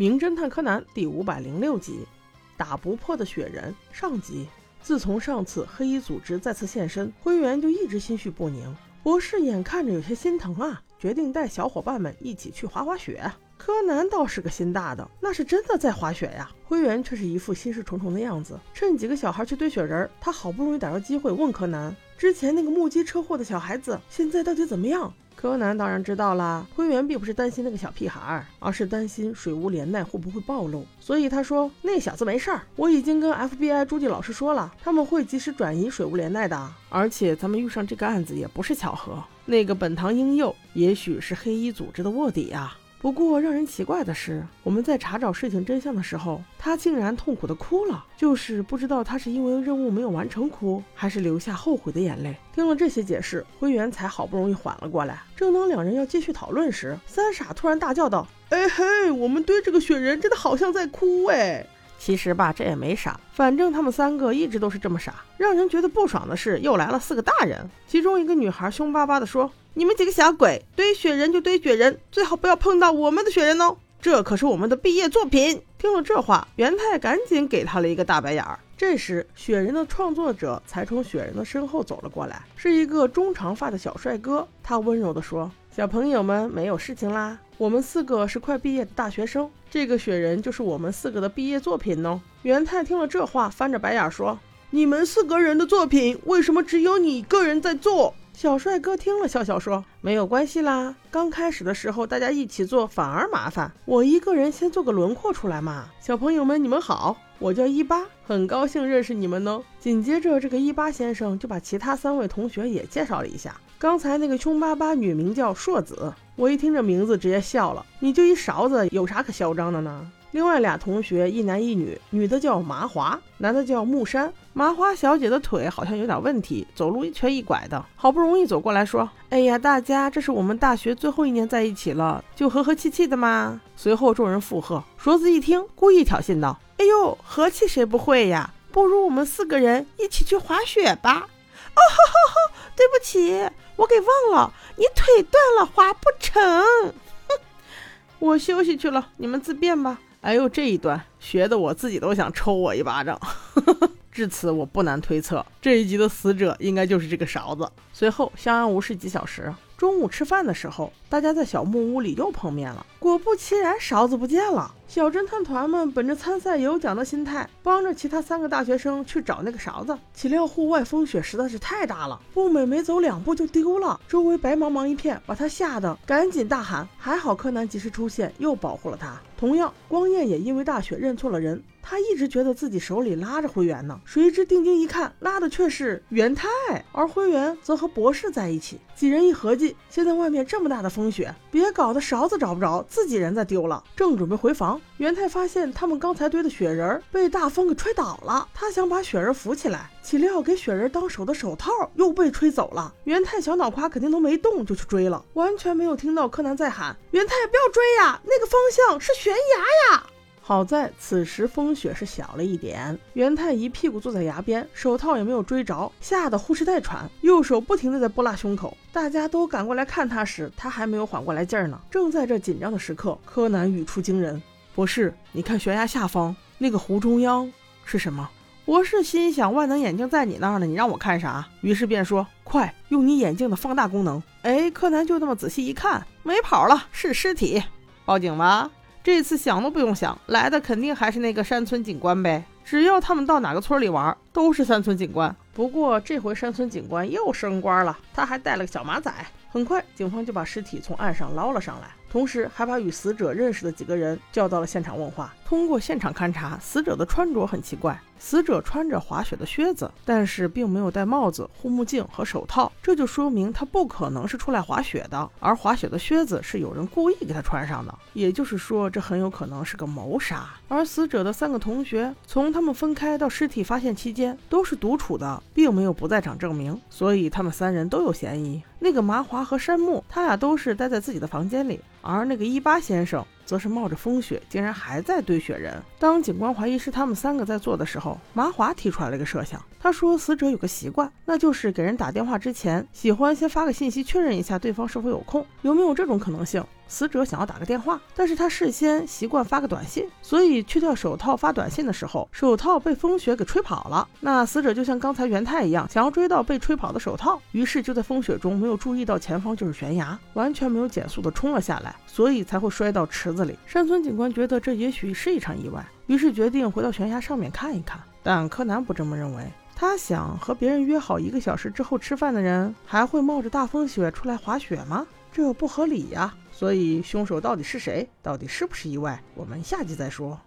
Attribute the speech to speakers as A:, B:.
A: 名侦探柯南》第五百零六集，打不破的雪人上集。自从上次黑衣组织再次现身，灰原就一直心绪不宁。博士眼看着有些心疼啊，决定带小伙伴们一起去滑滑雪。柯南倒是个心大的，那是真的在滑雪呀。灰原却是一副心事重重的样子。趁几个小孩去堆雪人，他好不容易逮着机会问柯南：之前那个目击车祸的小孩子现在到底怎么样？柯南当然知道啦，灰原并不是担心那个小屁孩儿，而是担心水屋连奈会不会暴露。所以他说那小子没事儿，我已经跟 FBI 朱迪老师说了，他们会及时转移水屋连奈的。而且咱们遇上这个案子也不是巧合，那个本堂英佑也许是黑衣组织的卧底呀。不过让人奇怪的是，我们在查找事情真相的时候，他竟然痛苦的哭了。就是不知道他是因为任务没有完成哭，还是流下后悔的眼泪。听了这些解释，灰原才好不容易缓了过来。正当两人要继续讨论时，三傻突然大叫道：“哎嘿，我们堆这个雪人真的好像在哭哎！”其实吧，这也没啥，反正他们三个一直都是这么傻。让人觉得不爽的是，又来了四个大人，其中一个女孩凶巴巴地说。你们几个小鬼，堆雪人就堆雪人，最好不要碰到我们的雪人哦，这可是我们的毕业作品。听了这话，元太赶紧给他了一个大白眼儿。这时，雪人的创作者才从雪人的身后走了过来，是一个中长发的小帅哥。他温柔地说：“小朋友们，没有事情啦，我们四个是快毕业的大学生，这个雪人就是我们四个的毕业作品呢。”元太听了这话，翻着白眼说：“你们四个人的作品，为什么只有你一个人在做？”小帅哥听了，笑笑说：“没有关系啦，刚开始的时候大家一起做反而麻烦，我一个人先做个轮廓出来嘛。”小朋友们，你们好，我叫一八，很高兴认识你们呢。紧接着，这个一八先生就把其他三位同学也介绍了一下。刚才那个凶巴巴女名叫硕子，我一听这名字直接笑了。你就一勺子，有啥可嚣张的呢？另外俩同学一男一女，女的叫麻华，男的叫木山。麻花小姐的腿好像有点问题，走路一瘸一拐的，好不容易走过来说：“哎呀，大家，这是我们大学最后一年在一起了，就和和气气的嘛。”随后众人附和。镯子一听，故意挑衅道：“哎呦，和气谁不会呀？不如我们四个人一起去滑雪吧。”哦吼吼吼，对不起，我给忘了，你腿断了，滑不成。哼，我休息去了，你们自便吧。哎呦，这一段学的我自己都想抽我一巴掌。至此，我不难推测，这一集的死者应该就是这个勺子。随后相安无事几小时，中午吃饭的时候，大家在小木屋里又碰面了。果不其然，勺子不见了。小侦探团们本着参赛有奖的心态，帮着其他三个大学生去找那个勺子。岂料户外风雪实在是太大了，步美没走两步就丢了，周围白茫茫一片，把他吓得赶紧大喊。还好柯南及时出现，又保护了他。同样，光彦也因为大雪认错了人。他一直觉得自己手里拉着灰原呢，谁知定睛一看，拉的却是元太，而灰原则和博士在一起。几人一合计，现在外面这么大的风雪，别搞得勺子找不着，自己人再丢了。正准备回房，元太发现他们刚才堆的雪人被大风给吹倒了。他想把雪人扶起来，岂料给雪人当手的手套又被吹走了。元太小脑瓜肯定都没动，就去追了，完全没有听到柯南在喊：“元太，不要追呀，那个方向是雪悬崖呀！”好在此时风雪是小了一点，元太一屁股坐在崖边，手套也没有追着，吓得呼哧带喘，右手不停的在拨拉胸口。大家都赶过来看他时，他还没有缓过来劲儿呢。正在这紧张的时刻，柯南语出惊人：“博士，你看悬崖下方那个湖中央是什么？”博士心想：万能眼镜在你那儿呢，你让我看啥？于是便说：“快用你眼镜的放大功能。”哎，柯南就这么仔细一看，没跑了，是尸体，报警吧。这次想都不用想，来的肯定还是那个山村警官呗。只要他们到哪个村里玩，都是山村警官。不过这回山村警官又升官了，他还带了个小马仔。很快，警方就把尸体从岸上捞了上来。同时，还把与死者认识的几个人叫到了现场问话。通过现场勘查，死者的穿着很奇怪，死者穿着滑雪的靴子，但是并没有戴帽子、护目镜和手套，这就说明他不可能是出来滑雪的。而滑雪的靴子是有人故意给他穿上的，也就是说，这很有可能是个谋杀。而死者的三个同学，从他们分开到尸体发现期间都是独处的，并没有不在场证明，所以他们三人都有嫌疑。那个麻华和山木，他俩都是待在自己的房间里。而那个一八先生。则是冒着风雪，竟然还在堆雪人。当警官怀疑是他们三个在做的时候，麻华提出来了一个设想。他说，死者有个习惯，那就是给人打电话之前，喜欢先发个信息确认一下对方是否有空。有没有这种可能性？死者想要打个电话，但是他事先习惯发个短信，所以去掉手套发短信的时候，手套被风雪给吹跑了。那死者就像刚才元太一样，想要追到被吹跑的手套，于是就在风雪中没有注意到前方就是悬崖，完全没有减速的冲了下来，所以才会摔到池子山村警官觉得这也许是一场意外，于是决定回到悬崖上面看一看。但柯南不这么认为，他想和别人约好一个小时之后吃饭的人，还会冒着大风雪出来滑雪吗？这不合理呀。所以，凶手到底是谁？到底是不是意外？我们下集再说。